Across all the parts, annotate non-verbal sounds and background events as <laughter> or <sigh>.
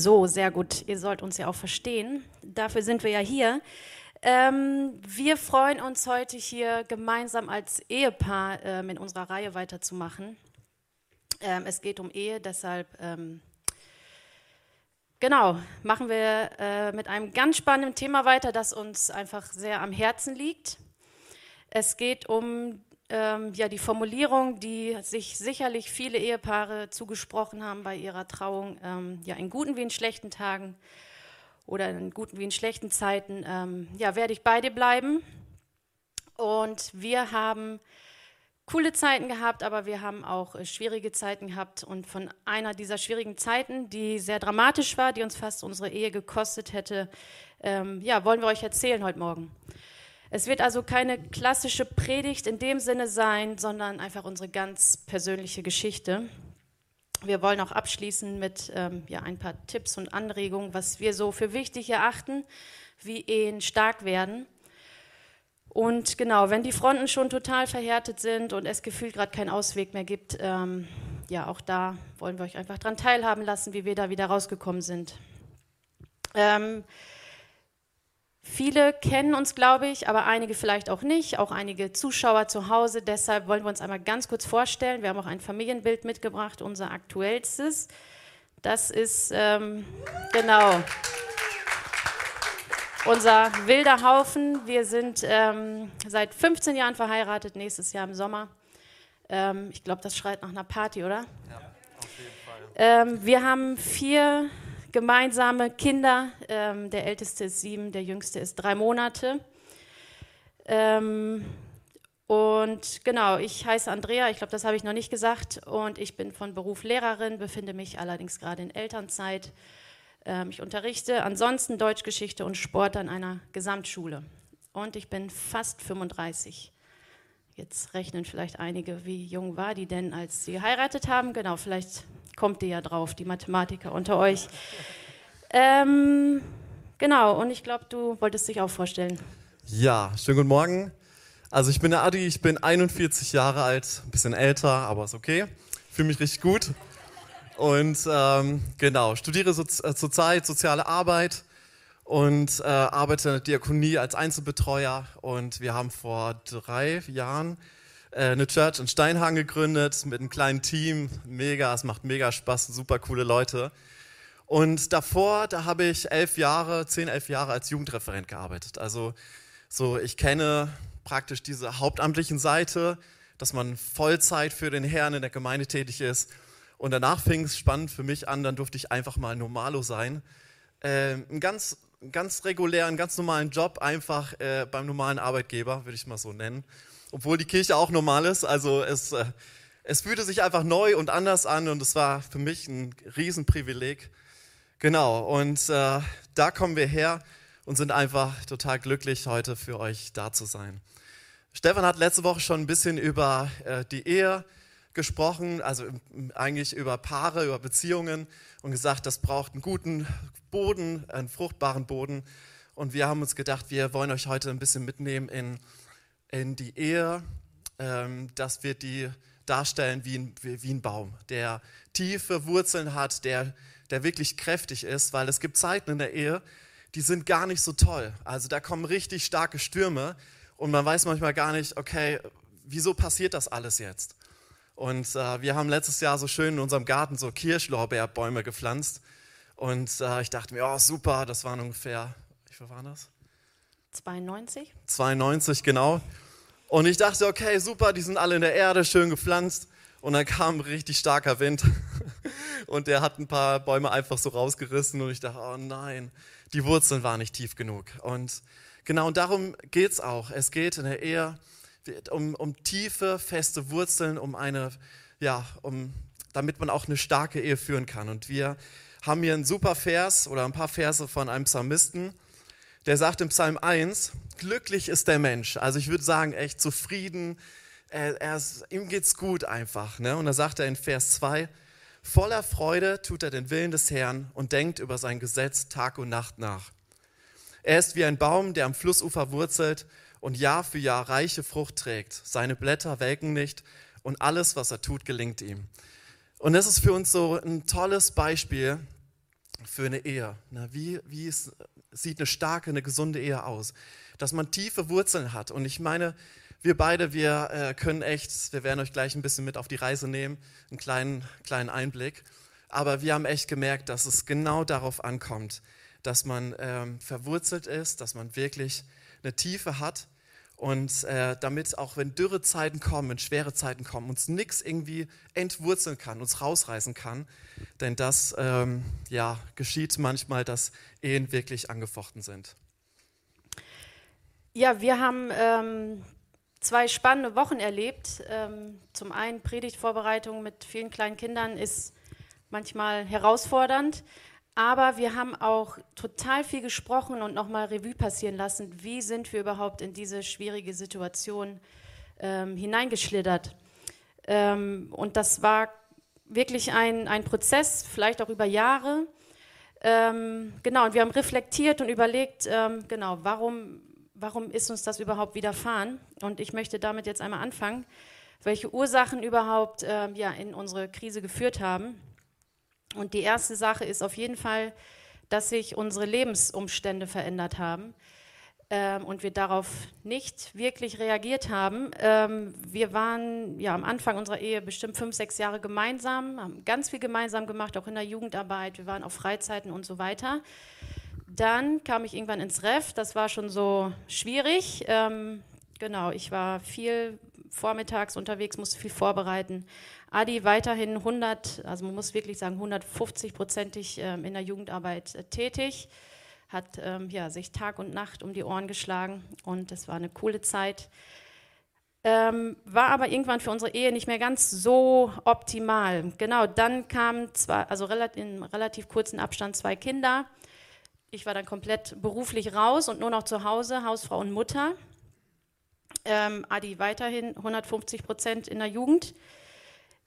So, sehr gut. Ihr sollt uns ja auch verstehen. Dafür sind wir ja hier. Ähm, wir freuen uns heute hier gemeinsam als Ehepaar ähm, in unserer Reihe weiterzumachen. Ähm, es geht um Ehe, deshalb ähm, genau machen wir äh, mit einem ganz spannenden Thema weiter, das uns einfach sehr am Herzen liegt. Es geht um ähm, ja, die Formulierung, die sich sicherlich viele Ehepaare zugesprochen haben bei ihrer Trauung, ähm, ja, in guten wie in schlechten Tagen oder in guten wie in schlechten Zeiten, ähm, ja, werde ich bei dir bleiben. Und wir haben coole Zeiten gehabt, aber wir haben auch äh, schwierige Zeiten gehabt. Und von einer dieser schwierigen Zeiten, die sehr dramatisch war, die uns fast unsere Ehe gekostet hätte, ähm, ja, wollen wir euch erzählen heute Morgen. Es wird also keine klassische Predigt in dem Sinne sein, sondern einfach unsere ganz persönliche Geschichte. Wir wollen auch abschließen mit ähm, ja, ein paar Tipps und Anregungen, was wir so für wichtig erachten, wie Ehen stark werden. Und genau, wenn die Fronten schon total verhärtet sind und es gefühlt gerade keinen Ausweg mehr gibt, ähm, ja, auch da wollen wir euch einfach daran teilhaben lassen, wie wir da wieder rausgekommen sind. Ähm, Viele kennen uns, glaube ich, aber einige vielleicht auch nicht, auch einige Zuschauer zu Hause. Deshalb wollen wir uns einmal ganz kurz vorstellen. Wir haben auch ein Familienbild mitgebracht, unser aktuellstes. Das ist ähm, genau unser wilder Haufen. Wir sind ähm, seit 15 Jahren verheiratet, nächstes Jahr im Sommer. Ähm, ich glaube, das schreit nach einer Party, oder? Ja, auf jeden Fall. Ähm, wir haben vier gemeinsame Kinder. Ähm, der älteste ist sieben, der jüngste ist drei Monate. Ähm, und genau, ich heiße Andrea, ich glaube, das habe ich noch nicht gesagt. Und ich bin von Beruf Lehrerin, befinde mich allerdings gerade in Elternzeit. Ähm, ich unterrichte ansonsten Deutschgeschichte und Sport an einer Gesamtschule. Und ich bin fast 35. Jetzt rechnen vielleicht einige, wie jung war die denn, als sie geheiratet haben. Genau, vielleicht kommt ihr ja drauf, die Mathematiker unter euch. Ähm, genau, und ich glaube, du wolltest dich auch vorstellen. Ja, schönen guten Morgen. Also ich bin der Adi, ich bin 41 Jahre alt, ein bisschen älter, aber ist okay. Fühle mich richtig gut. Und ähm, genau, studiere so, äh, zurzeit soziale Arbeit und äh, arbeite in der Diakonie als Einzelbetreuer. Und wir haben vor drei Jahren eine Church in Steinhagen gegründet mit einem kleinen Team. Mega, es macht mega Spaß, super coole Leute. Und davor, da habe ich elf Jahre, zehn, elf Jahre als Jugendreferent gearbeitet. Also so, ich kenne praktisch diese hauptamtlichen Seite, dass man Vollzeit für den Herrn in der Gemeinde tätig ist. Und danach fing es spannend für mich an, dann durfte ich einfach mal Normalo sein. Äh, einen ganz, ganz regulären, ganz normalen Job, einfach äh, beim normalen Arbeitgeber, würde ich mal so nennen obwohl die Kirche auch normal ist. Also es, äh, es fühlte sich einfach neu und anders an und es war für mich ein Riesenprivileg. Genau, und äh, da kommen wir her und sind einfach total glücklich, heute für euch da zu sein. Stefan hat letzte Woche schon ein bisschen über äh, die Ehe gesprochen, also eigentlich über Paare, über Beziehungen und gesagt, das braucht einen guten Boden, einen fruchtbaren Boden. Und wir haben uns gedacht, wir wollen euch heute ein bisschen mitnehmen in in die Ehe, ähm, dass wir die darstellen wie ein, wie ein Baum, der tiefe Wurzeln hat, der, der wirklich kräftig ist, weil es gibt Zeiten in der Ehe, die sind gar nicht so toll. Also da kommen richtig starke Stürme und man weiß manchmal gar nicht, okay, wieso passiert das alles jetzt? Und äh, wir haben letztes Jahr so schön in unserem Garten so Kirschlorbeerbäume gepflanzt. Und äh, ich dachte mir, oh super, das waren ungefähr, wie viel waren das? 92. 92, genau. Und ich dachte, okay, super, die sind alle in der Erde, schön gepflanzt. Und dann kam ein richtig starker Wind <laughs> und der hat ein paar Bäume einfach so rausgerissen und ich dachte, oh nein, die Wurzeln waren nicht tief genug. Und genau und darum geht es auch. Es geht in der Ehe um, um tiefe, feste Wurzeln, um eine, ja, um, damit man auch eine starke Ehe führen kann. Und wir haben hier einen super Vers oder ein paar Verse von einem Psalmisten der sagt im Psalm 1, glücklich ist der Mensch. Also ich würde sagen, echt zufrieden, er, er ist, ihm geht's gut einfach. Ne? Und da sagt er in Vers 2, voller Freude tut er den Willen des Herrn und denkt über sein Gesetz Tag und Nacht nach. Er ist wie ein Baum, der am Flussufer wurzelt und Jahr für Jahr reiche Frucht trägt. Seine Blätter welken nicht und alles, was er tut, gelingt ihm. Und das ist für uns so ein tolles Beispiel für eine Ehe? Na, wie wie ist, sieht eine starke, eine gesunde Ehe aus? Dass man tiefe Wurzeln hat. Und ich meine, wir beide, wir äh, können echt, wir werden euch gleich ein bisschen mit auf die Reise nehmen, einen kleinen, kleinen Einblick. Aber wir haben echt gemerkt, dass es genau darauf ankommt, dass man ähm, verwurzelt ist, dass man wirklich eine Tiefe hat und äh, damit auch wenn dürre Zeiten kommen, wenn schwere Zeiten kommen, uns nichts irgendwie entwurzeln kann, uns rausreißen kann. Denn das ähm, ja, geschieht manchmal, dass Ehen wirklich angefochten sind. Ja, wir haben ähm, zwei spannende Wochen erlebt. Ähm, zum einen Predigtvorbereitung mit vielen kleinen Kindern ist manchmal herausfordernd. Aber wir haben auch total viel gesprochen und nochmal Revue passieren lassen, wie sind wir überhaupt in diese schwierige Situation ähm, hineingeschlittert. Ähm, und das war wirklich ein, ein Prozess, vielleicht auch über Jahre. Ähm, genau, und wir haben reflektiert und überlegt, ähm, genau, warum, warum ist uns das überhaupt widerfahren? Und ich möchte damit jetzt einmal anfangen, welche Ursachen überhaupt ähm, ja, in unsere Krise geführt haben. Und die erste Sache ist auf jeden Fall, dass sich unsere Lebensumstände verändert haben ähm, und wir darauf nicht wirklich reagiert haben. Ähm, wir waren ja am Anfang unserer Ehe bestimmt fünf, sechs Jahre gemeinsam, haben ganz viel gemeinsam gemacht, auch in der Jugendarbeit. Wir waren auf Freizeiten und so weiter. Dann kam ich irgendwann ins Ref. Das war schon so schwierig. Ähm, genau, ich war viel vormittags unterwegs, musste viel vorbereiten. Adi weiterhin 100, also man muss wirklich sagen 150-prozentig ähm, in der Jugendarbeit äh, tätig, hat ähm, ja, sich Tag und Nacht um die Ohren geschlagen und es war eine coole Zeit. Ähm, war aber irgendwann für unsere Ehe nicht mehr ganz so optimal. Genau, dann kamen zwei, also in relativ kurzen Abstand zwei Kinder. Ich war dann komplett beruflich raus und nur noch zu Hause, Hausfrau und Mutter. Ähm, Adi weiterhin 150 Prozent in der Jugend.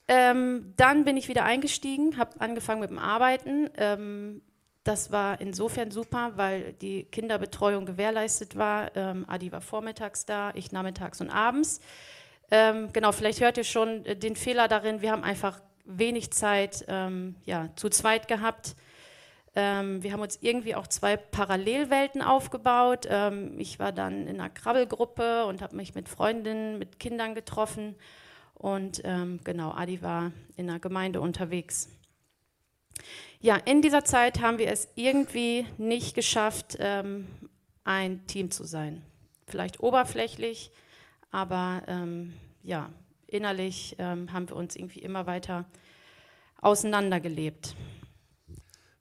Ähm, dann bin ich wieder eingestiegen, habe angefangen mit dem Arbeiten. Ähm, das war insofern super, weil die Kinderbetreuung gewährleistet war. Ähm, Adi war vormittags da, ich nachmittags und abends. Ähm, genau, vielleicht hört ihr schon äh, den Fehler darin, wir haben einfach wenig Zeit ähm, ja, zu zweit gehabt. Ähm, wir haben uns irgendwie auch zwei Parallelwelten aufgebaut. ich war dann in einer Krabbelgruppe und habe mich mit Freundinnen, mit Kindern getroffen. Und ähm, genau, Adi war in der Gemeinde unterwegs. Ja, in dieser Zeit haben wir es irgendwie nicht geschafft, ähm, ein Team zu sein. Vielleicht oberflächlich, aber ähm, ja, innerlich ähm, haben wir uns irgendwie immer weiter auseinandergelebt.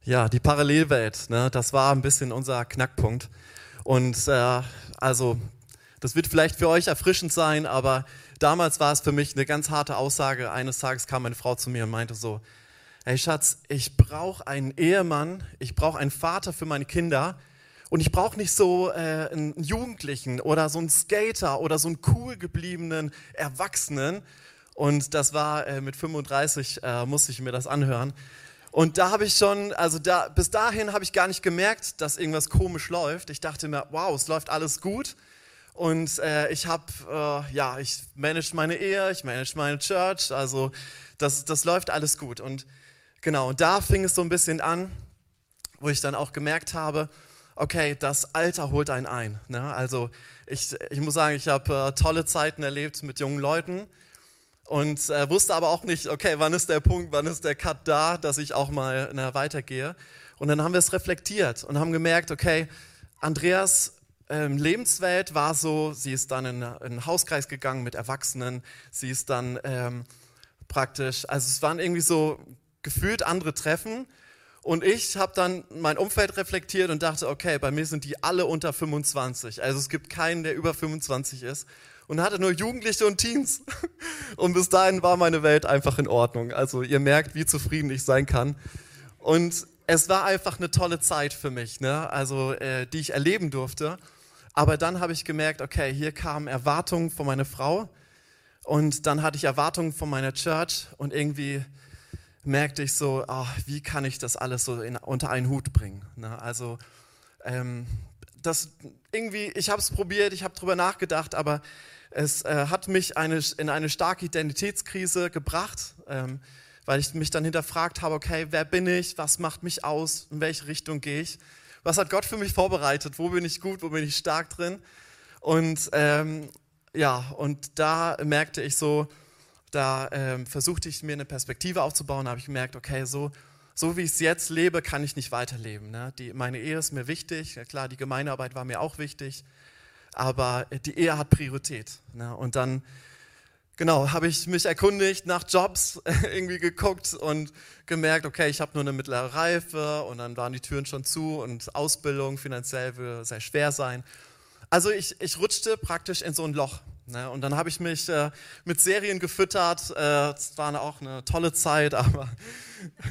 Ja, die Parallelwelt, ne, das war ein bisschen unser Knackpunkt. Und äh, also, das wird vielleicht für euch erfrischend sein, aber damals war es für mich eine ganz harte Aussage. Eines Tages kam meine Frau zu mir und meinte so, hey Schatz, ich brauche einen Ehemann, ich brauche einen Vater für meine Kinder und ich brauche nicht so äh, einen Jugendlichen oder so einen Skater oder so einen cool gebliebenen Erwachsenen. Und das war äh, mit 35, äh, musste ich mir das anhören. Und da habe ich schon, also da, bis dahin habe ich gar nicht gemerkt, dass irgendwas komisch läuft. Ich dachte mir, wow, es läuft alles gut. Und äh, ich habe, äh, ja, ich manage meine Ehe, ich manage meine Church, also das, das läuft alles gut. Und genau, da fing es so ein bisschen an, wo ich dann auch gemerkt habe, okay, das Alter holt einen ein. Ne? Also ich, ich muss sagen, ich habe äh, tolle Zeiten erlebt mit jungen Leuten und äh, wusste aber auch nicht, okay, wann ist der Punkt, wann ist der Cut da, dass ich auch mal ne, weitergehe. Und dann haben wir es reflektiert und haben gemerkt, okay, Andreas ähm, Lebenswelt war so, sie ist dann in, in einen Hauskreis gegangen mit Erwachsenen, sie ist dann ähm, praktisch, also es waren irgendwie so gefühlt andere Treffen und ich habe dann mein Umfeld reflektiert und dachte, okay, bei mir sind die alle unter 25, also es gibt keinen, der über 25 ist und hatte nur Jugendliche und Teens. <laughs> Und bis dahin war meine Welt einfach in Ordnung. Also ihr merkt, wie zufrieden ich sein kann. Und es war einfach eine tolle Zeit für mich, ne? also äh, die ich erleben durfte. Aber dann habe ich gemerkt, okay, hier kamen Erwartungen von meiner Frau und dann hatte ich Erwartungen von meiner Church und irgendwie merkte ich so, oh, wie kann ich das alles so in, unter einen Hut bringen? Ne? Also ähm, das irgendwie, ich habe es probiert, ich habe drüber nachgedacht, aber es äh, hat mich eine, in eine starke Identitätskrise gebracht, ähm, weil ich mich dann hinterfragt habe, okay, wer bin ich, was macht mich aus, in welche Richtung gehe ich, was hat Gott für mich vorbereitet, wo bin ich gut, wo bin ich stark drin. Und ähm, ja, und da merkte ich so, da ähm, versuchte ich mir eine Perspektive aufzubauen, habe ich gemerkt, okay, so, so wie ich es jetzt lebe, kann ich nicht weiterleben. Ne? Die, meine Ehe ist mir wichtig, klar, die Gemeindearbeit war mir auch wichtig, aber die Ehe hat Priorität. Ne? Und dann genau, habe ich mich erkundigt, nach Jobs <laughs> irgendwie geguckt und gemerkt, okay, ich habe nur eine mittlere Reife und dann waren die Türen schon zu und Ausbildung finanziell würde sehr schwer sein. Also ich, ich rutschte praktisch in so ein Loch. Ne? Und dann habe ich mich äh, mit Serien gefüttert. Äh, es äh, war auch eine tolle Zeit, <laughs> aber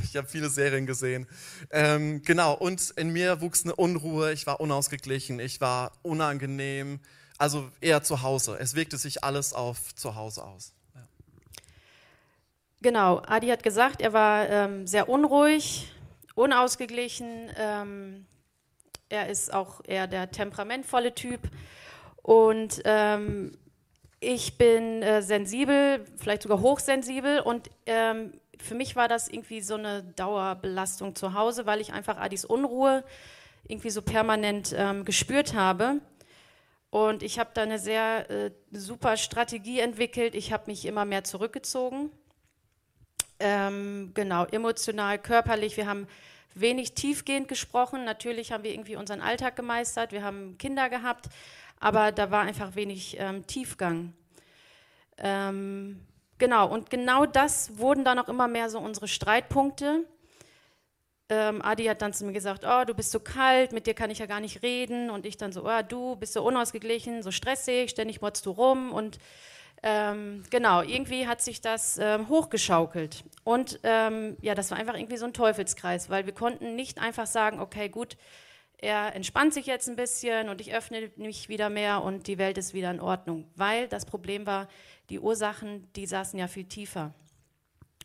ich habe viele Serien gesehen. Ähm, genau, und in mir wuchs eine Unruhe, ich war unausgeglichen, ich war unangenehm, also eher zu Hause. Es wirkte sich alles auf zu Hause aus. Ja. Genau, Adi hat gesagt, er war ähm, sehr unruhig, unausgeglichen. Ähm, er ist auch eher der temperamentvolle Typ. Und ähm, ich bin äh, sensibel, vielleicht sogar hochsensibel. Und ähm, für mich war das irgendwie so eine Dauerbelastung zu Hause, weil ich einfach Adis Unruhe irgendwie so permanent ähm, gespürt habe. Und ich habe da eine sehr äh, super Strategie entwickelt. Ich habe mich immer mehr zurückgezogen. Ähm, genau, emotional, körperlich. Wir haben wenig tiefgehend gesprochen. Natürlich haben wir irgendwie unseren Alltag gemeistert. Wir haben Kinder gehabt, aber da war einfach wenig ähm, Tiefgang. Ähm, genau, und genau das wurden dann auch immer mehr so unsere Streitpunkte. Ähm, Adi hat dann zu mir gesagt, oh, du bist so kalt, mit dir kann ich ja gar nicht reden. Und ich dann so, oh, du bist so unausgeglichen, so stressig, ständig motzt du rum. Und ähm, genau, irgendwie hat sich das ähm, hochgeschaukelt. Und ähm, ja, das war einfach irgendwie so ein Teufelskreis, weil wir konnten nicht einfach sagen, okay, gut, er entspannt sich jetzt ein bisschen und ich öffne mich wieder mehr und die Welt ist wieder in Ordnung. Weil das Problem war, die Ursachen, die saßen ja viel tiefer.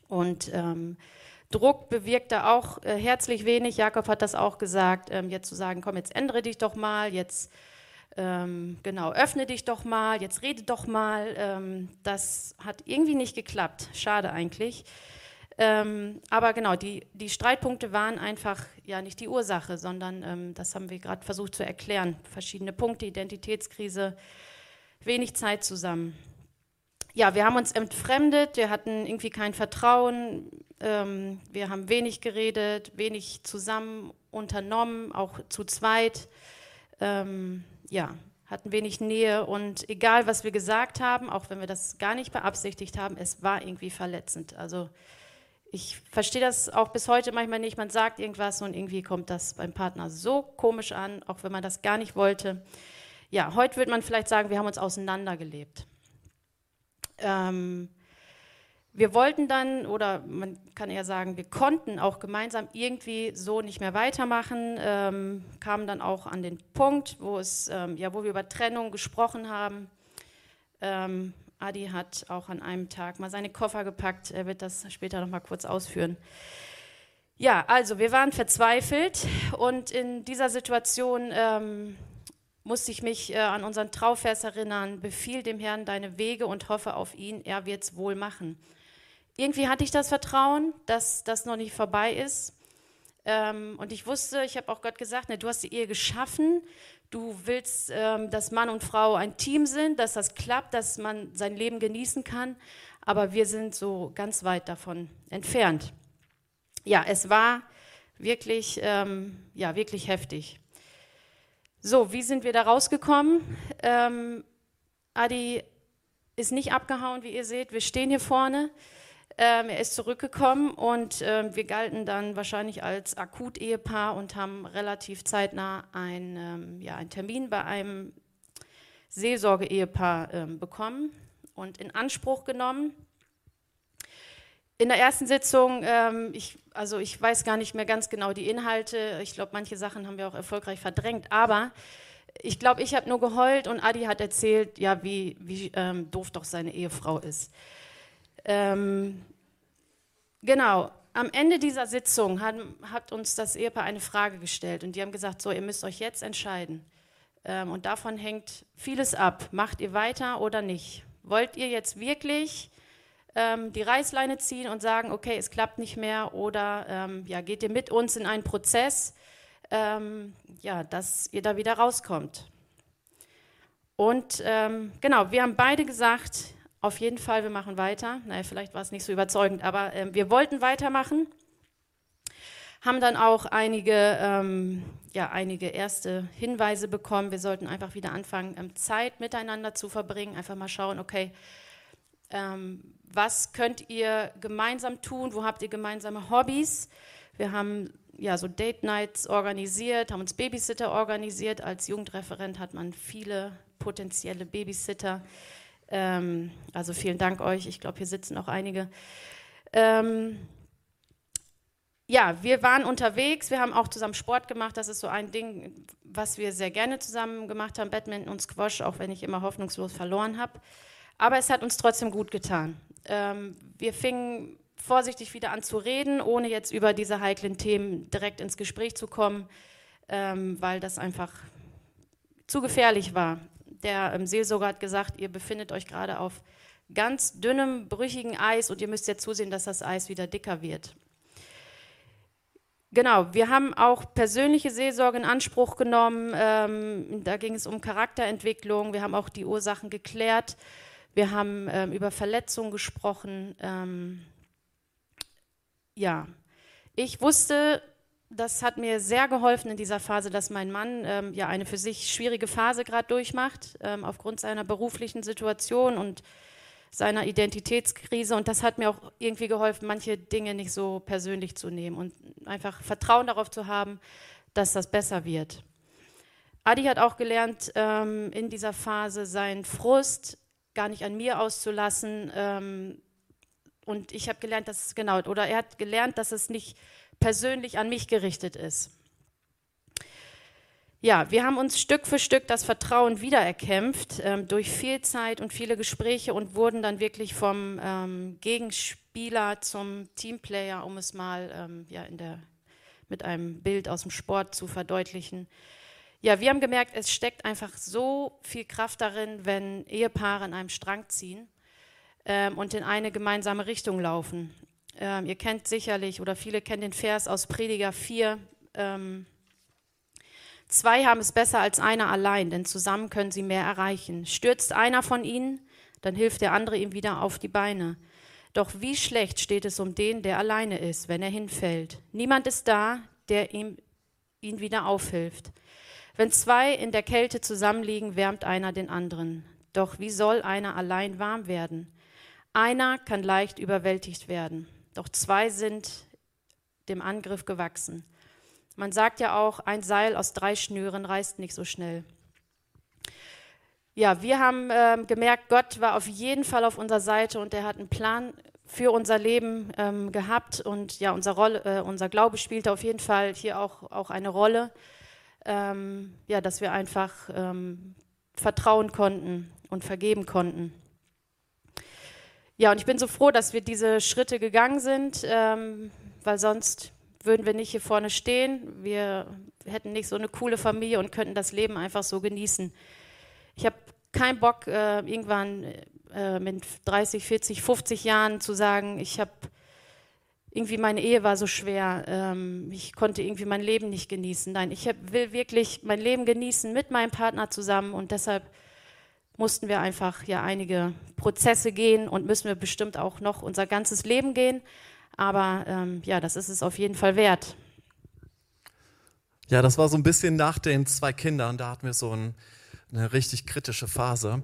Und ähm, Druck bewirkt da auch äh, herzlich wenig. Jakob hat das auch gesagt, ähm, jetzt zu sagen, komm, jetzt ändere dich doch mal, jetzt ähm, genau, öffne dich doch mal, jetzt rede doch mal. Ähm, das hat irgendwie nicht geklappt. Schade eigentlich. Ähm, aber genau, die, die Streitpunkte waren einfach ja nicht die Ursache, sondern ähm, das haben wir gerade versucht zu erklären. Verschiedene Punkte, Identitätskrise, wenig Zeit zusammen ja, wir haben uns entfremdet, wir hatten irgendwie kein Vertrauen, ähm, wir haben wenig geredet, wenig zusammen unternommen, auch zu zweit. Ähm, ja, hatten wenig Nähe und egal, was wir gesagt haben, auch wenn wir das gar nicht beabsichtigt haben, es war irgendwie verletzend. Also ich verstehe das auch bis heute manchmal nicht. Man sagt irgendwas und irgendwie kommt das beim Partner so komisch an, auch wenn man das gar nicht wollte. Ja, heute würde man vielleicht sagen, wir haben uns auseinandergelebt. Ähm, wir wollten dann, oder man kann eher sagen, wir konnten auch gemeinsam irgendwie so nicht mehr weitermachen, ähm, kamen dann auch an den Punkt, wo, es, ähm, ja, wo wir über Trennung gesprochen haben. Ähm, Adi hat auch an einem Tag mal seine Koffer gepackt, er wird das später noch mal kurz ausführen. Ja, also wir waren verzweifelt und in dieser Situation ähm, musste ich mich äh, an unseren Trauvers erinnern, befiehl dem Herrn deine Wege und hoffe auf ihn, er wird es wohl machen. Irgendwie hatte ich das Vertrauen, dass das noch nicht vorbei ist. Ähm, und ich wusste, ich habe auch Gott gesagt, ne, du hast die Ehe geschaffen, du willst, ähm, dass Mann und Frau ein Team sind, dass das klappt, dass man sein Leben genießen kann, aber wir sind so ganz weit davon entfernt. Ja, es war wirklich, ähm, ja, wirklich heftig. So, wie sind wir da rausgekommen? Ähm, Adi ist nicht abgehauen, wie ihr seht. Wir stehen hier vorne. Ähm, er ist zurückgekommen und ähm, wir galten dann wahrscheinlich als Akut-Ehepaar und haben relativ zeitnah ein, ähm, ja, einen Termin bei einem Seelsorge-Ehepaar ähm, bekommen und in Anspruch genommen. In der ersten Sitzung, ähm, ich, also ich weiß gar nicht mehr ganz genau die Inhalte. Ich glaube, manche Sachen haben wir auch erfolgreich verdrängt. Aber ich glaube, ich habe nur geheult und Adi hat erzählt, ja, wie, wie ähm, doof doch seine Ehefrau ist. Ähm, genau. Am Ende dieser Sitzung hat, hat, uns das Ehepaar eine Frage gestellt und die haben gesagt, so, ihr müsst euch jetzt entscheiden. Ähm, und davon hängt vieles ab. Macht ihr weiter oder nicht? Wollt ihr jetzt wirklich ähm, die Reißleine ziehen und sagen, okay, es klappt nicht mehr oder ähm, ja, geht ihr mit uns in einen Prozess, ähm, ja, dass ihr da wieder rauskommt. Und ähm, genau, wir haben beide gesagt, auf jeden Fall, wir machen weiter. Naja, vielleicht war es nicht so überzeugend, aber äh, wir wollten weitermachen. Haben dann auch einige, ähm, ja, einige erste Hinweise bekommen. Wir sollten einfach wieder anfangen, ähm, Zeit miteinander zu verbringen. Einfach mal schauen, okay, ähm, was könnt ihr gemeinsam tun? Wo habt ihr gemeinsame Hobbys? Wir haben ja so Date Nights organisiert, haben uns Babysitter organisiert. Als Jugendreferent hat man viele potenzielle Babysitter. Ähm, also vielen Dank euch. Ich glaube, hier sitzen auch einige. Ähm, ja, wir waren unterwegs, wir haben auch zusammen Sport gemacht. Das ist so ein Ding, was wir sehr gerne zusammen gemacht haben, Badminton und Squash, auch wenn ich immer hoffnungslos verloren habe. Aber es hat uns trotzdem gut getan. Ähm, wir fingen vorsichtig wieder an zu reden, ohne jetzt über diese heiklen Themen direkt ins Gespräch zu kommen, ähm, weil das einfach zu gefährlich war. Der ähm, Seelsorger hat gesagt, ihr befindet euch gerade auf ganz dünnem, brüchigen Eis und ihr müsst jetzt zusehen, dass das Eis wieder dicker wird. Genau, wir haben auch persönliche Seelsorge in Anspruch genommen. Ähm, da ging es um Charakterentwicklung. Wir haben auch die Ursachen geklärt. Wir haben ähm, über Verletzungen gesprochen. Ähm, ja, ich wusste, das hat mir sehr geholfen in dieser Phase, dass mein Mann ähm, ja eine für sich schwierige Phase gerade durchmacht, ähm, aufgrund seiner beruflichen Situation und seiner Identitätskrise. Und das hat mir auch irgendwie geholfen, manche Dinge nicht so persönlich zu nehmen und einfach Vertrauen darauf zu haben, dass das besser wird. Adi hat auch gelernt, ähm, in dieser Phase seinen Frust gar nicht an mir auszulassen. Ähm, und ich habe gelernt, dass es genau, oder er hat gelernt, dass es nicht persönlich an mich gerichtet ist. Ja, wir haben uns Stück für Stück das Vertrauen wiedererkämpft ähm, durch viel Zeit und viele Gespräche und wurden dann wirklich vom ähm, Gegenspieler zum Teamplayer, um es mal ähm, ja, in der, mit einem Bild aus dem Sport zu verdeutlichen. Ja, wir haben gemerkt, es steckt einfach so viel Kraft darin, wenn Ehepaare an einem Strang ziehen ähm, und in eine gemeinsame Richtung laufen. Ähm, ihr kennt sicherlich oder viele kennen den Vers aus Prediger 4. Ähm, Zwei haben es besser als einer allein, denn zusammen können sie mehr erreichen. Stürzt einer von ihnen, dann hilft der andere ihm wieder auf die Beine. Doch wie schlecht steht es um den, der alleine ist, wenn er hinfällt. Niemand ist da, der ihm ihn wieder aufhilft. Wenn zwei in der Kälte zusammenliegen, wärmt einer den anderen. Doch wie soll einer allein warm werden? Einer kann leicht überwältigt werden, doch zwei sind dem Angriff gewachsen. Man sagt ja auch, ein Seil aus drei Schnüren reißt nicht so schnell. Ja, wir haben äh, gemerkt, Gott war auf jeden Fall auf unserer Seite und er hat einen Plan für unser Leben ähm, gehabt und ja, unser, Rolle, äh, unser Glaube spielte auf jeden Fall hier auch, auch eine Rolle ähm, ja, dass wir einfach ähm, vertrauen konnten und vergeben konnten. Ja, und ich bin so froh, dass wir diese Schritte gegangen sind, ähm, weil sonst würden wir nicht hier vorne stehen. Wir hätten nicht so eine coole Familie und könnten das Leben einfach so genießen. Ich habe keinen Bock, äh, irgendwann äh, mit 30, 40, 50 Jahren zu sagen, ich habe irgendwie meine Ehe war so schwer, ähm, ich konnte irgendwie mein Leben nicht genießen. Nein, ich hab, will wirklich mein Leben genießen mit meinem Partner zusammen und deshalb mussten wir einfach ja einige Prozesse gehen und müssen wir bestimmt auch noch unser ganzes Leben gehen. Aber ähm, ja, das ist es auf jeden Fall wert. Ja, das war so ein bisschen nach den zwei Kindern, da hatten wir so ein, eine richtig kritische Phase.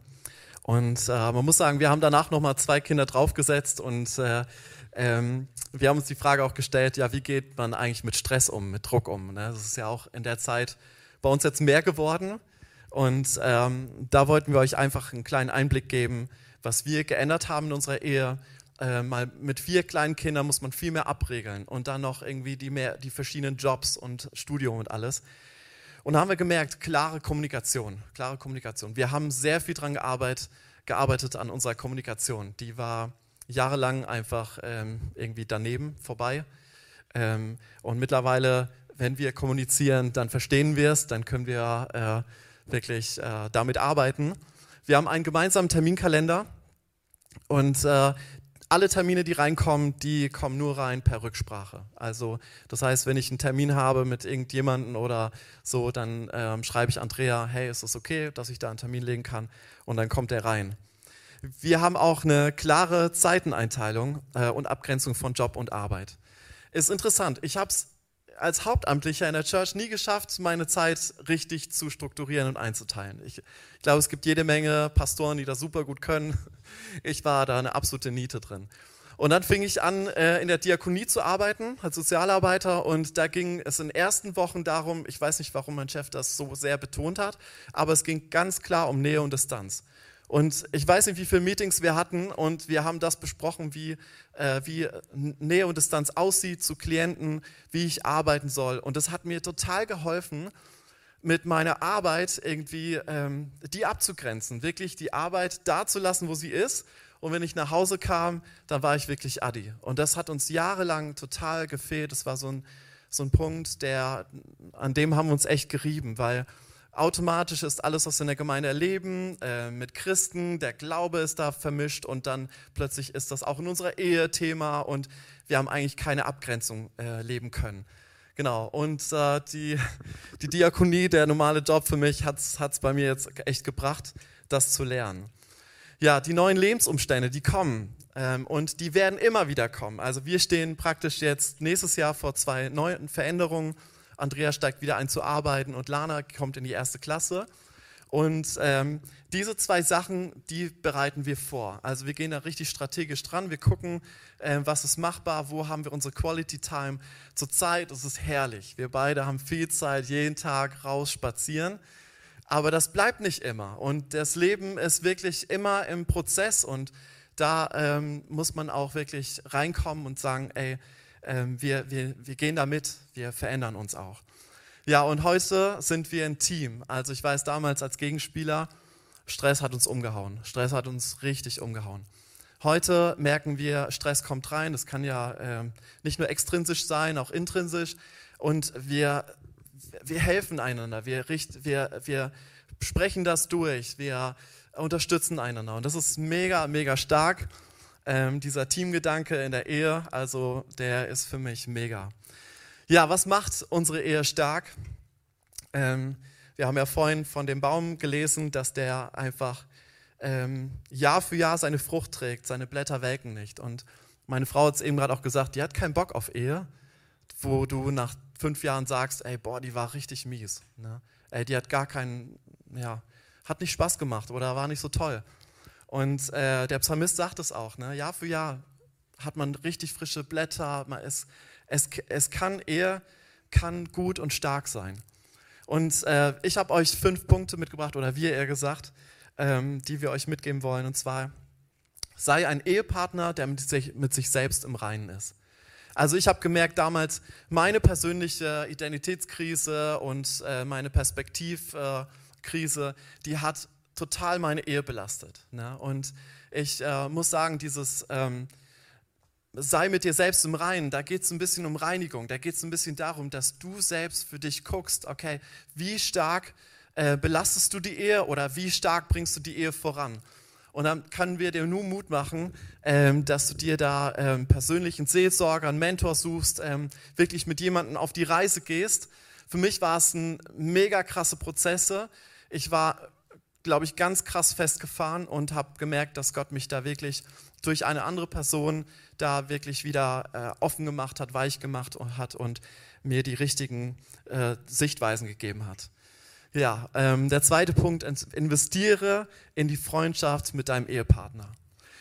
Und äh, man muss sagen, wir haben danach nochmal zwei Kinder draufgesetzt und äh, ähm, wir haben uns die Frage auch gestellt, ja, wie geht man eigentlich mit Stress um, mit Druck um? Ne? Das ist ja auch in der Zeit bei uns jetzt mehr geworden. Und ähm, da wollten wir euch einfach einen kleinen Einblick geben, was wir geändert haben in unserer Ehe. Äh, mal mit vier kleinen Kindern muss man viel mehr abregeln und dann noch irgendwie die, mehr, die verschiedenen Jobs und Studium und alles. Und da haben wir gemerkt, klare Kommunikation, klare Kommunikation. Wir haben sehr viel daran gearbeitet, gearbeitet an unserer Kommunikation. Die war jahrelang einfach ähm, irgendwie daneben vorbei. Ähm, und mittlerweile, wenn wir kommunizieren, dann verstehen wir es, dann können wir äh, wirklich äh, damit arbeiten. Wir haben einen gemeinsamen Terminkalender und äh, alle Termine, die reinkommen, die kommen nur rein per Rücksprache. Also das heißt, wenn ich einen Termin habe mit irgendjemandem oder so, dann ähm, schreibe ich Andrea, hey, ist es okay, dass ich da einen Termin legen kann? Und dann kommt er rein. Wir haben auch eine klare Zeiteneinteilung äh, und Abgrenzung von Job und Arbeit. Ist interessant. Ich habe es als Hauptamtlicher in der Church nie geschafft, meine Zeit richtig zu strukturieren und einzuteilen. Ich, ich glaube, es gibt jede Menge Pastoren, die das super gut können. Ich war da eine absolute Niete drin. Und dann fing ich an, äh, in der Diakonie zu arbeiten, als Sozialarbeiter. Und da ging es in den ersten Wochen darum, ich weiß nicht, warum mein Chef das so sehr betont hat, aber es ging ganz klar um Nähe und Distanz. Und ich weiß nicht, wie viele Meetings wir hatten und wir haben das besprochen, wie, äh, wie Nähe und Distanz aussieht zu Klienten, wie ich arbeiten soll. Und das hat mir total geholfen, mit meiner Arbeit irgendwie ähm, die abzugrenzen, wirklich die Arbeit da zu lassen, wo sie ist. Und wenn ich nach Hause kam, dann war ich wirklich Adi. Und das hat uns jahrelang total gefehlt. Das war so ein, so ein Punkt, der, an dem haben wir uns echt gerieben, weil automatisch ist alles, was wir in der Gemeinde erleben, äh, mit Christen, der Glaube ist da vermischt und dann plötzlich ist das auch in unserer Ehe Thema und wir haben eigentlich keine Abgrenzung äh, leben können. Genau, und äh, die, <laughs> die Diakonie, der normale Job für mich, hat es bei mir jetzt echt gebracht, das zu lernen. Ja, die neuen Lebensumstände, die kommen ähm, und die werden immer wieder kommen. Also wir stehen praktisch jetzt nächstes Jahr vor zwei neuen Veränderungen Andrea steigt wieder ein zu arbeiten und Lana kommt in die erste Klasse. Und ähm, diese zwei Sachen, die bereiten wir vor. Also wir gehen da richtig strategisch dran. Wir gucken, äh, was ist machbar, wo haben wir unsere Quality Time. Zurzeit ist es herrlich. Wir beide haben viel Zeit, jeden Tag raus spazieren. Aber das bleibt nicht immer. Und das Leben ist wirklich immer im Prozess. Und da ähm, muss man auch wirklich reinkommen und sagen, ey, wir, wir, wir gehen damit, wir verändern uns auch. Ja, und heute sind wir ein Team. Also ich weiß damals als Gegenspieler, Stress hat uns umgehauen. Stress hat uns richtig umgehauen. Heute merken wir, Stress kommt rein. Das kann ja äh, nicht nur extrinsisch sein, auch intrinsisch. Und wir, wir helfen einander. Wir, richt, wir, wir sprechen das durch. Wir unterstützen einander. Und das ist mega, mega stark. Ähm, dieser Teamgedanke in der Ehe, also der ist für mich mega. Ja, was macht unsere Ehe stark? Ähm, wir haben ja vorhin von dem Baum gelesen, dass der einfach ähm, Jahr für Jahr seine Frucht trägt, seine Blätter welken nicht. Und meine Frau hat es eben gerade auch gesagt, die hat keinen Bock auf Ehe, wo du nach fünf Jahren sagst, ey, boah, die war richtig mies. Ne? Ey, die hat gar keinen, ja, hat nicht Spaß gemacht oder war nicht so toll. Und äh, der Psalmist sagt es auch, ne? Jahr für Jahr hat man richtig frische Blätter. Man, es, es, es kann eher kann gut und stark sein. Und äh, ich habe euch fünf Punkte mitgebracht, oder wir eher gesagt, ähm, die wir euch mitgeben wollen. Und zwar, sei ein Ehepartner, der mit sich, mit sich selbst im Reinen ist. Also ich habe gemerkt damals, meine persönliche Identitätskrise und äh, meine Perspektivkrise, die hat total meine Ehe belastet. Ne? Und ich äh, muss sagen, dieses ähm, sei mit dir selbst im Reinen, da geht es ein bisschen um Reinigung, da geht es ein bisschen darum, dass du selbst für dich guckst, okay, wie stark äh, belastest du die Ehe oder wie stark bringst du die Ehe voran? Und dann können wir dir nur Mut machen, ähm, dass du dir da ähm, persönlichen Seelsorger, einen Mentor suchst, ähm, wirklich mit jemandem auf die Reise gehst. Für mich war es ein mega krasse Prozesse. Ich war glaube ich, ganz krass festgefahren und habe gemerkt, dass Gott mich da wirklich durch eine andere Person da wirklich wieder äh, offen gemacht hat, weich gemacht hat und mir die richtigen äh, Sichtweisen gegeben hat. Ja, ähm, der zweite Punkt, investiere in die Freundschaft mit deinem Ehepartner.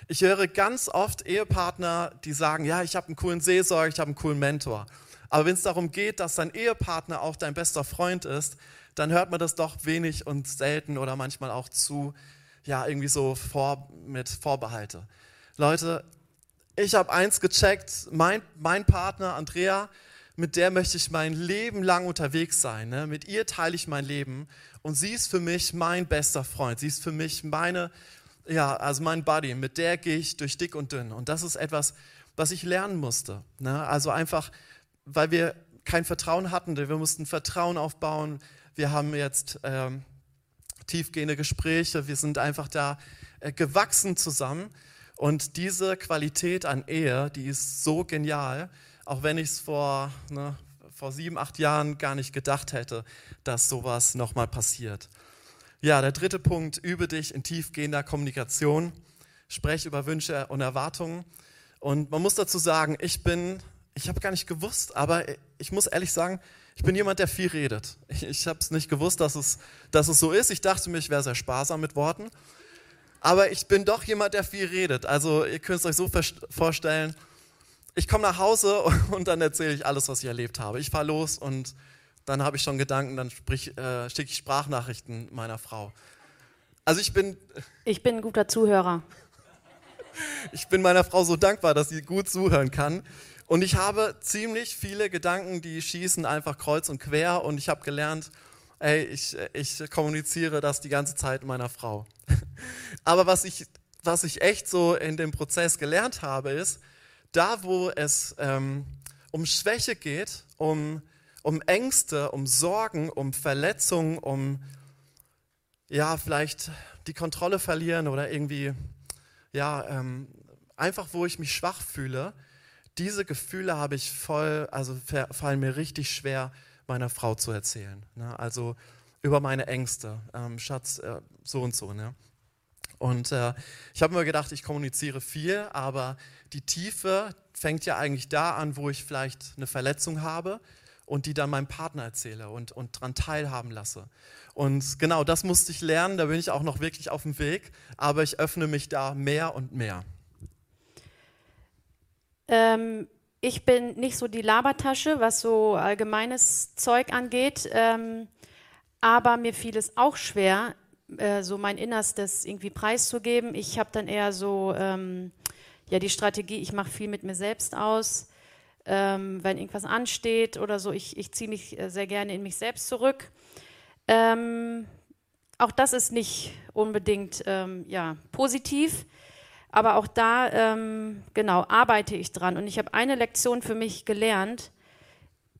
Ich höre ganz oft Ehepartner, die sagen, ja, ich habe einen coolen Seelsorger, ich habe einen coolen Mentor. Aber wenn es darum geht, dass dein Ehepartner auch dein bester Freund ist, dann hört man das doch wenig und selten oder manchmal auch zu, ja, irgendwie so vor, mit Vorbehalte. Leute, ich habe eins gecheckt, mein, mein Partner Andrea, mit der möchte ich mein Leben lang unterwegs sein. Ne? Mit ihr teile ich mein Leben und sie ist für mich mein bester Freund. Sie ist für mich meine, ja, also mein Buddy. Mit der gehe ich durch dick und dünn. Und das ist etwas, was ich lernen musste. Ne? Also einfach, weil wir kein Vertrauen hatten, wir mussten Vertrauen aufbauen wir haben jetzt ähm, tiefgehende Gespräche, wir sind einfach da äh, gewachsen zusammen. Und diese Qualität an Ehe, die ist so genial, auch wenn ich es vor, ne, vor sieben, acht Jahren gar nicht gedacht hätte, dass sowas nochmal passiert. Ja, der dritte Punkt, übe dich in tiefgehender Kommunikation, spreche über Wünsche und Erwartungen. Und man muss dazu sagen, ich bin, ich habe gar nicht gewusst, aber ich muss ehrlich sagen, ich bin jemand, der viel redet. Ich, ich habe es nicht gewusst, dass es, dass es so ist. Ich dachte mir, ich wäre sehr sparsam mit Worten. Aber ich bin doch jemand, der viel redet. Also ihr könnt es euch so vorstellen, ich komme nach Hause <laughs> und dann erzähle ich alles, was ich erlebt habe. Ich fahre los und dann habe ich schon Gedanken, dann äh, schicke ich Sprachnachrichten meiner Frau. Also ich bin... Ich bin ein guter Zuhörer. <laughs> Ich bin meiner Frau so dankbar, dass sie gut zuhören kann. Und ich habe ziemlich viele Gedanken, die schießen einfach kreuz und quer. Und ich habe gelernt, ey, ich, ich kommuniziere das die ganze Zeit meiner Frau. <laughs> Aber was ich, was ich echt so in dem Prozess gelernt habe, ist, da wo es ähm, um Schwäche geht, um, um Ängste, um Sorgen, um Verletzungen, um ja, vielleicht die Kontrolle verlieren oder irgendwie, ja, ähm, einfach wo ich mich schwach fühle, diese Gefühle habe ich voll, also fallen mir richtig schwer, meiner Frau zu erzählen. Ne? Also über meine Ängste, ähm, Schatz, äh, so und so. Ne? Und äh, ich habe mir gedacht, ich kommuniziere viel, aber die Tiefe fängt ja eigentlich da an, wo ich vielleicht eine Verletzung habe und die dann meinem Partner erzähle und, und daran teilhaben lasse. Und genau das musste ich lernen, da bin ich auch noch wirklich auf dem Weg, aber ich öffne mich da mehr und mehr. Ähm, ich bin nicht so die Labertasche, was so allgemeines Zeug angeht, ähm, aber mir fiel es auch schwer, äh, so mein Innerstes irgendwie preiszugeben. Ich habe dann eher so ähm, ja die Strategie, ich mache viel mit mir selbst aus. Ähm, wenn irgendwas ansteht oder so, ich, ich ziehe mich äh, sehr gerne in mich selbst zurück. Ähm, auch das ist nicht unbedingt ähm, ja, positiv. Aber auch da, ähm, genau, arbeite ich dran. Und ich habe eine Lektion für mich gelernt.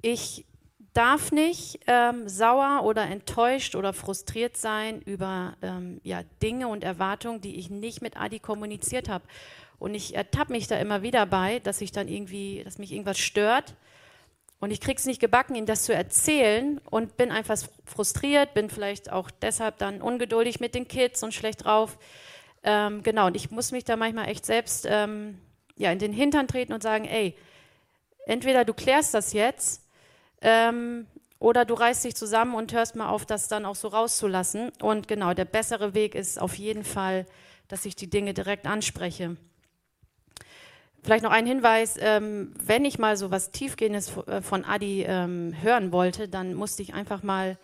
Ich darf nicht ähm, sauer oder enttäuscht oder frustriert sein über ähm, ja, Dinge und Erwartungen, die ich nicht mit Adi kommuniziert habe. Und ich ertappe mich da immer wieder bei, dass ich dann irgendwie, dass mich irgendwas stört. Und ich krieg's nicht gebacken, ihm das zu erzählen und bin einfach frustriert, bin vielleicht auch deshalb dann ungeduldig mit den Kids und schlecht drauf. Ähm, genau, und ich muss mich da manchmal echt selbst ähm, ja, in den Hintern treten und sagen, ey, entweder du klärst das jetzt ähm, oder du reißt dich zusammen und hörst mal auf, das dann auch so rauszulassen. Und genau, der bessere Weg ist auf jeden Fall, dass ich die Dinge direkt anspreche. Vielleicht noch ein Hinweis, ähm, wenn ich mal so was Tiefgehendes äh, von Adi ähm, hören wollte, dann musste ich einfach mal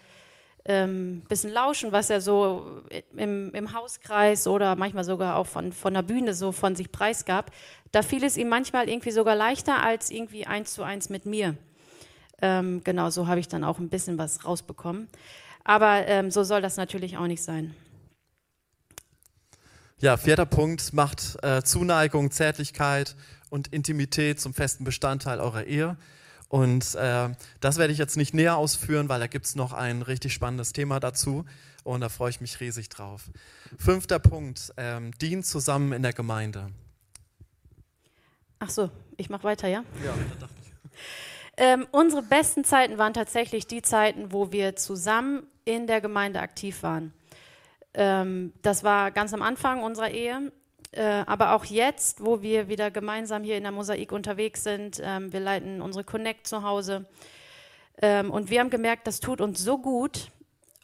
ähm, bisschen lauschen, was er so im, im Hauskreis oder manchmal sogar auch von, von der Bühne so von sich preisgab. Da fiel es ihm manchmal irgendwie sogar leichter als irgendwie eins zu eins mit mir. Ähm, genau, so habe ich dann auch ein bisschen was rausbekommen. Aber ähm, so soll das natürlich auch nicht sein. Ja, vierter Punkt, macht äh, Zuneigung, Zärtlichkeit und Intimität zum festen Bestandteil eurer Ehe. Und äh, das werde ich jetzt nicht näher ausführen, weil da gibt es noch ein richtig spannendes Thema dazu und da freue ich mich riesig drauf. Fünfter Punkt, ähm, dient zusammen in der Gemeinde. Ach so, ich mache weiter, ja? Ja, da dachte ich. <laughs> Ähm, unsere besten Zeiten waren tatsächlich die Zeiten, wo wir zusammen in der Gemeinde aktiv waren. Ähm, das war ganz am Anfang unserer Ehe aber auch jetzt, wo wir wieder gemeinsam hier in der Mosaik unterwegs sind, ähm, wir leiten unsere Connect zu Hause. Ähm, und wir haben gemerkt, das tut uns so gut.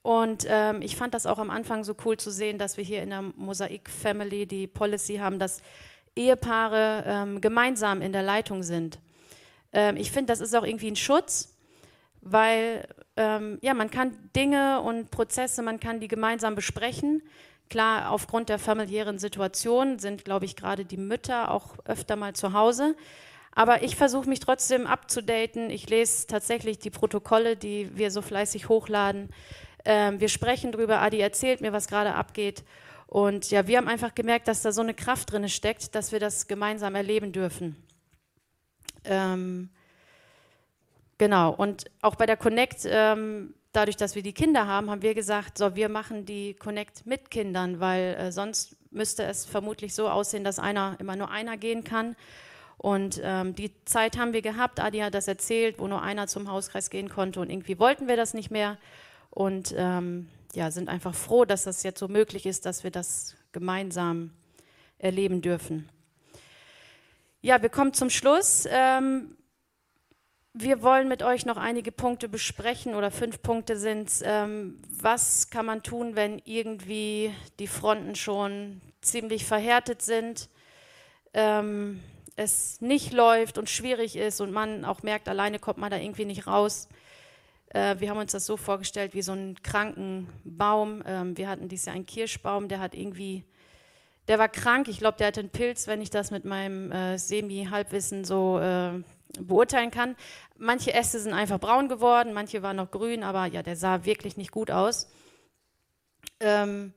Und ähm, ich fand das auch am Anfang so cool zu sehen, dass wir hier in der Mosaik Family die Policy haben, dass Ehepaare gemeinsam in der Leitung sind. Ich finde, das ist auch irgendwie ein Schutz, weil ja, man kann Dinge und Prozesse, man kann die gemeinsam besprechen. Klar, aufgrund der familiären Situation sind, glaube ich, gerade die Mütter auch öfter mal zu Hause. Aber ich versuche mich trotzdem abzudaten. Ich lese tatsächlich die Protokolle, die wir so fleißig hochladen. Ähm, wir sprechen drüber. Adi erzählt mir, was gerade abgeht. Und ja, wir haben einfach gemerkt, dass da so eine Kraft drin steckt, dass wir das gemeinsam erleben dürfen. Ähm, genau. Und auch bei der Connect ähm, dadurch, dass wir die Kinder haben, haben wir gesagt, so, wir machen die Connect mit Kindern, weil äh, sonst müsste es vermutlich so aussehen, dass einer immer nur einer gehen kann. Und ähm, die Zeit haben wir gehabt. Adi hat das erzählt, wo nur einer zum Hauskreis gehen konnte. Und irgendwie wollten wir das nicht mehr. Und ähm, ja, sind einfach froh, dass das jetzt so möglich ist, dass wir das gemeinsam erleben dürfen. Ja, wir kommen zum Schluss. Ähm, wir wollen mit euch noch einige Punkte besprechen oder fünf Punkte sind ähm, Was kann man tun, wenn irgendwie die Fronten schon ziemlich verhärtet sind, ähm, es nicht läuft und schwierig ist und man auch merkt, alleine kommt man da irgendwie nicht raus. Äh, wir haben uns das so vorgestellt wie so einen kranken Baum. Ähm, wir hatten dieses Jahr einen Kirschbaum, der hat irgendwie, der war krank. Ich glaube, der hatte einen Pilz, wenn ich das mit meinem äh, Semi-Halbwissen so äh, beurteilen kann. Manche Äste sind einfach braun geworden, manche waren noch grün, aber ja, der sah wirklich nicht gut aus. Ähm,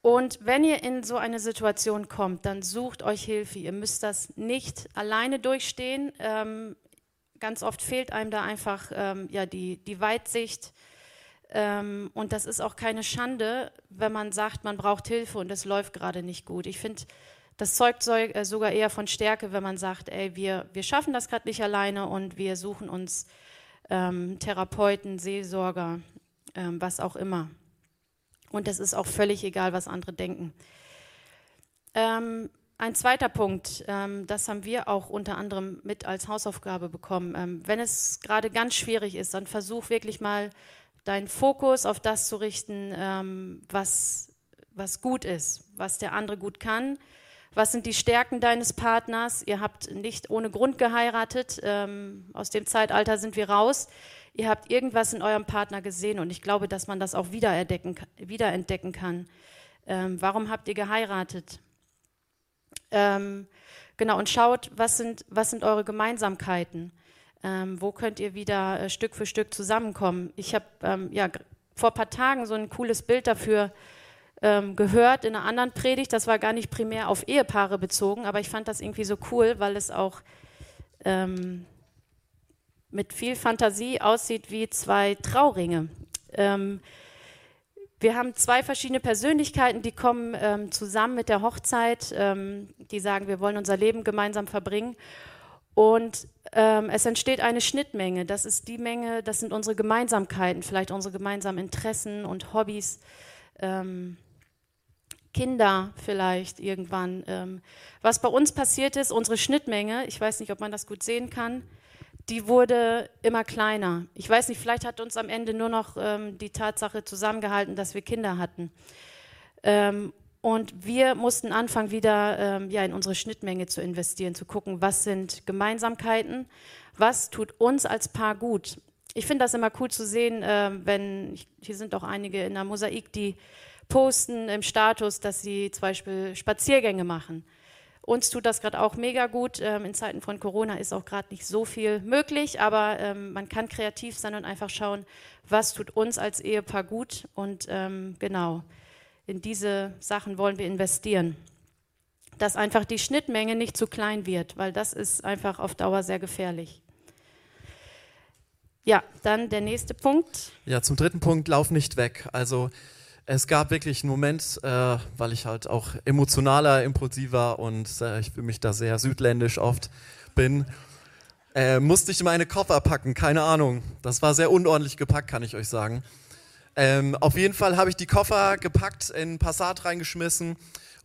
und wenn ihr in so eine Situation kommt, dann sucht euch Hilfe. Ihr müsst das nicht alleine durchstehen. Ähm, ganz oft fehlt einem da einfach ähm, ja, die, die Weitsicht. Ähm, und das ist auch keine Schande, wenn man sagt, man braucht Hilfe und es läuft gerade nicht gut. Ich finde, das zeugt äh, sogar eher von Stärke, wenn man sagt, ey, wir, wir schaffen das gerade nicht alleine und wir suchen uns ähm, Therapeuten, Seelsorger, ähm, was auch immer. Und es ist auch völlig egal, was andere denken. Ähm, ein zweiter Punkt, ähm, das haben wir auch unter anderem mit als Hausaufgabe bekommen. Ähm, wenn es gerade ganz schwierig ist, dann versuch wirklich mal deinen Fokus auf das zu richten, ähm, was, was gut ist, was der andere gut kann was sind die Stärken deines Partners? Ihr habt nicht ohne Grund geheiratet. Ähm, aus dem Zeitalter sind wir raus. Ihr habt irgendwas in eurem Partner gesehen und ich glaube, dass man das auch wiederentdecken, wiederentdecken kann. Ähm, warum habt ihr geheiratet? Ähm, genau, und schaut, was sind, was sind eure Gemeinsamkeiten? Ähm, wo könnt ihr wieder äh, Stück für Stück zusammenkommen? Ich habe ähm, ja, vor ein paar Tagen so ein cooles Bild dafür ähm, gehört in einer anderen Predigt. Das war gar nicht primär auf Ehepaare bezogen, aber ich fand das irgendwie so cool, weil es auch ähm, mit viel Fantasie aussieht wie zwei Trauringe. Ähm, wir haben zwei verschiedene Persönlichkeiten, die kommen ähm, zusammen mit der Hochzeit, ähm, die sagen, wir wollen unser Leben gemeinsam verbringen. Und ähm, es entsteht eine Schnittmenge. Das ist die Menge, das sind unsere Gemeinsamkeiten, vielleicht unsere gemeinsamen Interessen und Hobbys. Kinder vielleicht irgendwann. Ähm, was bei uns passiert ist, unsere Schnittmenge, ich weiß nicht, ob man das gut sehen kann, die wurde immer kleiner. Ich weiß nicht, vielleicht hat uns am Ende nur noch ähm, die Tatsache zusammengehalten, dass wir Kinder hatten. Ähm, und wir mussten anfangen, wieder ähm, ja, in unsere Schnittmenge zu investieren, zu gucken, was sind Gemeinsamkeiten, was tut uns als Paar gut. Ich finde das immer cool zu sehen, äh, wenn, hier sind auch einige in der Mosaik, die posten im Status, dass sie zum Beispiel Spaziergänge machen. Uns tut das gerade auch mega gut. Ähm, in Zeiten von Corona ist auch gerade nicht so viel möglich, aber ähm, man kann kreativ sein und einfach schauen, was tut uns als Ehepaar gut. Und ähm, genau, in diese Sachen wollen wir investieren. Dass einfach die Schnittmenge nicht zu klein wird, weil das ist einfach auf Dauer sehr gefährlich. Ja, dann der nächste Punkt. Ja, zum dritten Punkt, lauf nicht weg. Also es gab wirklich einen Moment, äh, weil ich halt auch emotionaler, impulsiver und äh, ich fühle mich da sehr südländisch oft bin, äh, musste ich meine Koffer packen, keine Ahnung. Das war sehr unordentlich gepackt, kann ich euch sagen. Ähm, auf jeden Fall habe ich die Koffer gepackt, in Passat reingeschmissen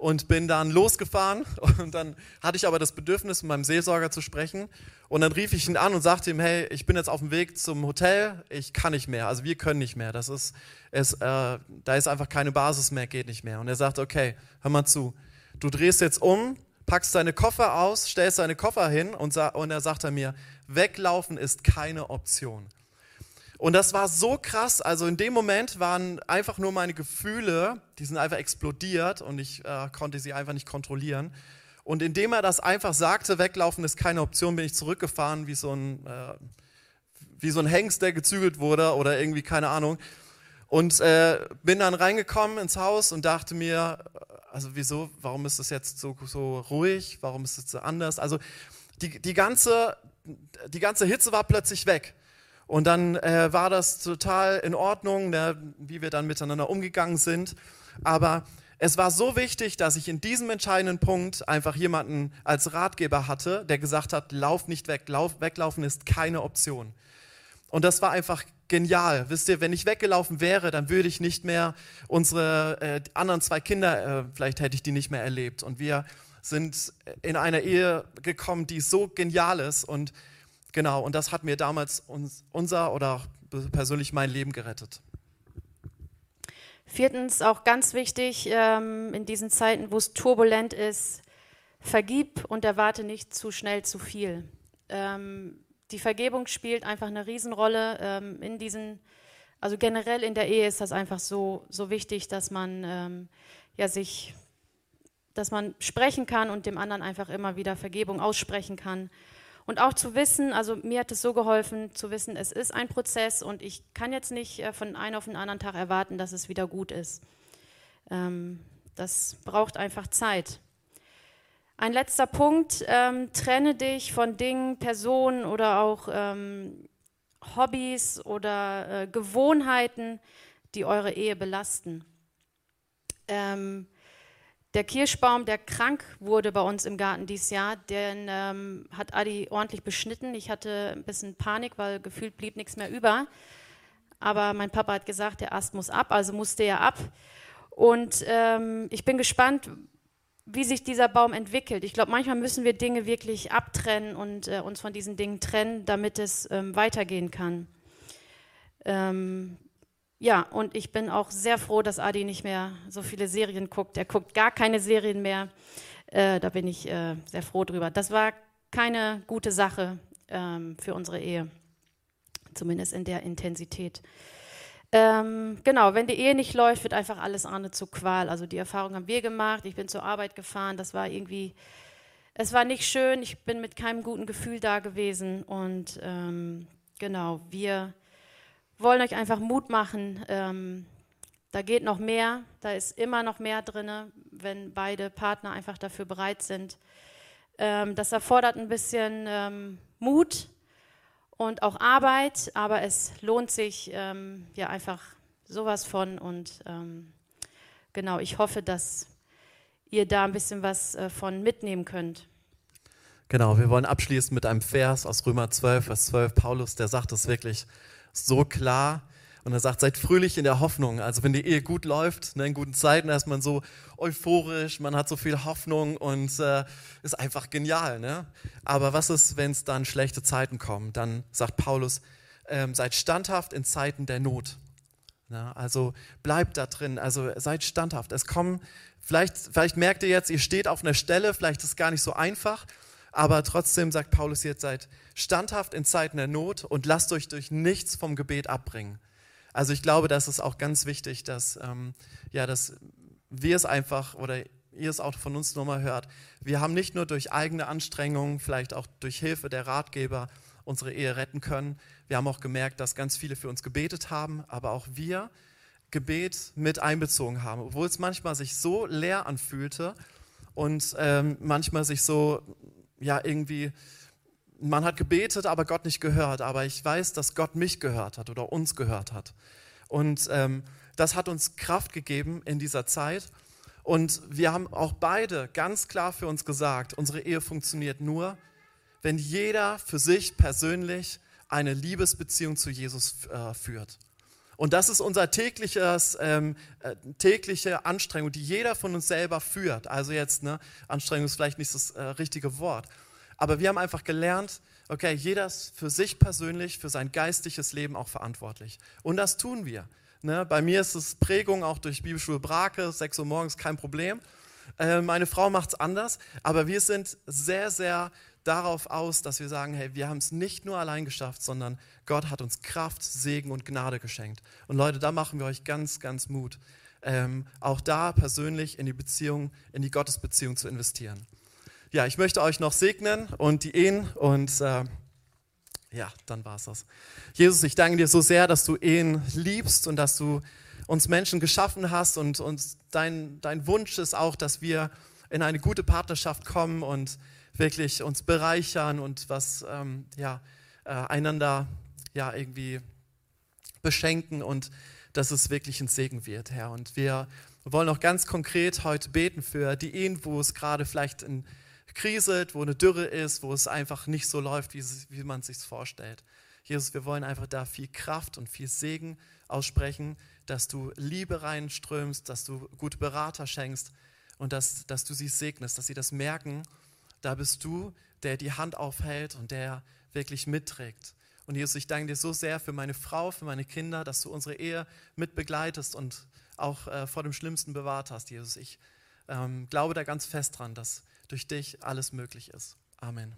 und bin dann losgefahren. <laughs> Und dann hatte ich aber das Bedürfnis, mit meinem Seelsorger zu sprechen. Und dann rief ich ihn an und sagte ihm, hey, ich bin jetzt auf dem Weg zum Hotel, ich kann nicht mehr, also wir können nicht mehr. Das ist, es, äh, da ist einfach keine Basis mehr, geht nicht mehr. Und er sagte, okay, hör mal zu, du drehst jetzt um, packst deine Koffer aus, stellst deine Koffer hin und, und er sagte mir, weglaufen ist keine Option. Und das war so krass. Also in dem Moment waren einfach nur meine Gefühle, die sind einfach explodiert und ich äh, konnte sie einfach nicht kontrollieren. Und indem er das einfach sagte, weglaufen ist keine Option, bin ich zurückgefahren wie so ein, äh, wie so ein Hengst, der gezügelt wurde oder irgendwie keine Ahnung. Und äh, bin dann reingekommen ins Haus und dachte mir, also wieso, warum ist es jetzt so, so ruhig, warum ist es so anders? Also die, die, ganze, die ganze Hitze war plötzlich weg. Und dann äh, war das total in Ordnung, ne, wie wir dann miteinander umgegangen sind. Aber es war so wichtig, dass ich in diesem entscheidenden Punkt einfach jemanden als Ratgeber hatte, der gesagt hat, lauf nicht weg, lauf, weglaufen ist keine Option. Und das war einfach genial. Wisst ihr, wenn ich weggelaufen wäre, dann würde ich nicht mehr unsere äh, anderen zwei Kinder, äh, vielleicht hätte ich die nicht mehr erlebt. Und wir sind in einer Ehe gekommen, die so genial ist. Und genau, und das hat mir damals uns, unser oder persönlich mein Leben gerettet. Viertens, auch ganz wichtig ähm, in diesen Zeiten, wo es turbulent ist, vergib und erwarte nicht zu schnell zu viel. Ähm, die Vergebung spielt einfach eine Riesenrolle ähm, in diesen, also generell in der Ehe ist das einfach so, so wichtig, dass man ähm, ja sich, dass man sprechen kann und dem anderen einfach immer wieder Vergebung aussprechen kann. Und auch zu wissen, also mir hat es so geholfen, zu wissen, es ist ein Prozess und ich kann jetzt nicht äh, von einem auf den anderen Tag erwarten, dass es wieder gut ist. Ähm, das braucht einfach Zeit. Ein letzter Punkt, ähm, trenne dich von Dingen, Personen oder auch ähm, Hobbys oder äh, Gewohnheiten, die eure Ehe belasten. Ähm, der Kirschbaum, der krank wurde bei uns im Garten dieses Jahr, den ähm, hat Adi ordentlich beschnitten. Ich hatte ein bisschen Panik, weil gefühlt blieb nichts mehr über. Aber mein Papa hat gesagt, der Ast muss ab, also musste er ab. Und ähm, ich bin gespannt, wie sich dieser Baum entwickelt. Ich glaube, manchmal müssen wir Dinge wirklich abtrennen und äh, uns von diesen Dingen trennen, damit es ähm, weitergehen kann. Ähm, ja, und ich bin auch sehr froh, dass Adi nicht mehr so viele Serien guckt. Er guckt gar keine Serien mehr. Äh, da bin ich äh, sehr froh drüber. Das war keine gute Sache ähm, für unsere Ehe, zumindest in der Intensität. Ähm, genau, wenn die Ehe nicht läuft, wird einfach alles andere zu Qual. Also die Erfahrung haben wir gemacht. Ich bin zur Arbeit gefahren. Das war irgendwie, es war nicht schön. Ich bin mit keinem guten Gefühl da gewesen. Und ähm, genau, wir wollen euch einfach Mut machen. Ähm, da geht noch mehr. Da ist immer noch mehr drin, wenn beide Partner einfach dafür bereit sind. Ähm, das erfordert ein bisschen ähm, Mut und auch Arbeit, aber es lohnt sich ähm, ja einfach sowas von und ähm, genau, ich hoffe, dass ihr da ein bisschen was äh, von mitnehmen könnt. Genau, wir wollen abschließen mit einem Vers aus Römer 12, Vers 12. Paulus, der sagt es wirklich so klar. Und er sagt, seid fröhlich in der Hoffnung. Also wenn die Ehe gut läuft, ne, in guten Zeiten, da ist man so euphorisch, man hat so viel Hoffnung und äh, ist einfach genial. Ne? Aber was ist, wenn es dann schlechte Zeiten kommen? Dann sagt Paulus, ähm, seid standhaft in Zeiten der Not. Ne? Also bleibt da drin, also seid standhaft. Es kommen, vielleicht, vielleicht merkt ihr jetzt, ihr steht auf einer Stelle, vielleicht ist es gar nicht so einfach, aber trotzdem sagt Paulus jetzt, seid standhaft in Zeiten der Not und lasst euch durch nichts vom Gebet abbringen. Also ich glaube, das ist auch ganz wichtig, dass, ähm, ja, dass wir es einfach oder ihr es auch von uns nochmal hört. Wir haben nicht nur durch eigene Anstrengungen, vielleicht auch durch Hilfe der Ratgeber unsere Ehe retten können. Wir haben auch gemerkt, dass ganz viele für uns gebetet haben, aber auch wir Gebet mit einbezogen haben, obwohl es manchmal sich so leer anfühlte und ähm, manchmal sich so, ja, irgendwie man hat gebetet, aber Gott nicht gehört. Aber ich weiß, dass Gott mich gehört hat oder uns gehört hat. Und ähm, das hat uns Kraft gegeben in dieser Zeit. Und wir haben auch beide ganz klar für uns gesagt, unsere Ehe funktioniert nur, wenn jeder für sich persönlich eine Liebesbeziehung zu Jesus äh, führt. Und das ist unser tägliches, ähm, äh, tägliche Anstrengung, die jeder von uns selber führt. Also jetzt, ne, Anstrengung ist vielleicht nicht das äh, richtige Wort, aber wir haben einfach gelernt, okay, jeder ist für sich persönlich, für sein geistliches Leben auch verantwortlich. Und das tun wir. Ne? Bei mir ist es Prägung auch durch Bibelschule Brake, 6 Uhr morgens, kein Problem. Äh, meine Frau macht es anders, aber wir sind sehr, sehr darauf aus, dass wir sagen, hey, wir haben es nicht nur allein geschafft, sondern Gott hat uns Kraft, Segen und Gnade geschenkt. Und Leute, da machen wir euch ganz, ganz Mut, ähm, auch da persönlich in die Beziehung, in die Gottesbeziehung zu investieren ja, ich möchte euch noch segnen und die Ehen und äh, ja, dann war es das. Jesus, ich danke dir so sehr, dass du Ehen liebst und dass du uns Menschen geschaffen hast und, und dein, dein Wunsch ist auch, dass wir in eine gute Partnerschaft kommen und wirklich uns bereichern und was ähm, ja, äh, einander ja, irgendwie beschenken und dass es wirklich ein Segen wird, Herr. Und wir wollen auch ganz konkret heute beten für die Ehen, wo es gerade vielleicht in kriselt, wo eine Dürre ist, wo es einfach nicht so läuft, wie, wie man es sich vorstellt. Jesus, wir wollen einfach da viel Kraft und viel Segen aussprechen, dass du Liebe reinströmst, dass du gute Berater schenkst und dass, dass du sie segnest, dass sie das merken, da bist du, der die Hand aufhält und der wirklich mitträgt. Und Jesus, ich danke dir so sehr für meine Frau, für meine Kinder, dass du unsere Ehe mitbegleitest und auch äh, vor dem Schlimmsten bewahrt hast, Jesus. Ich ähm, glaube da ganz fest dran, dass durch dich alles möglich ist. Amen.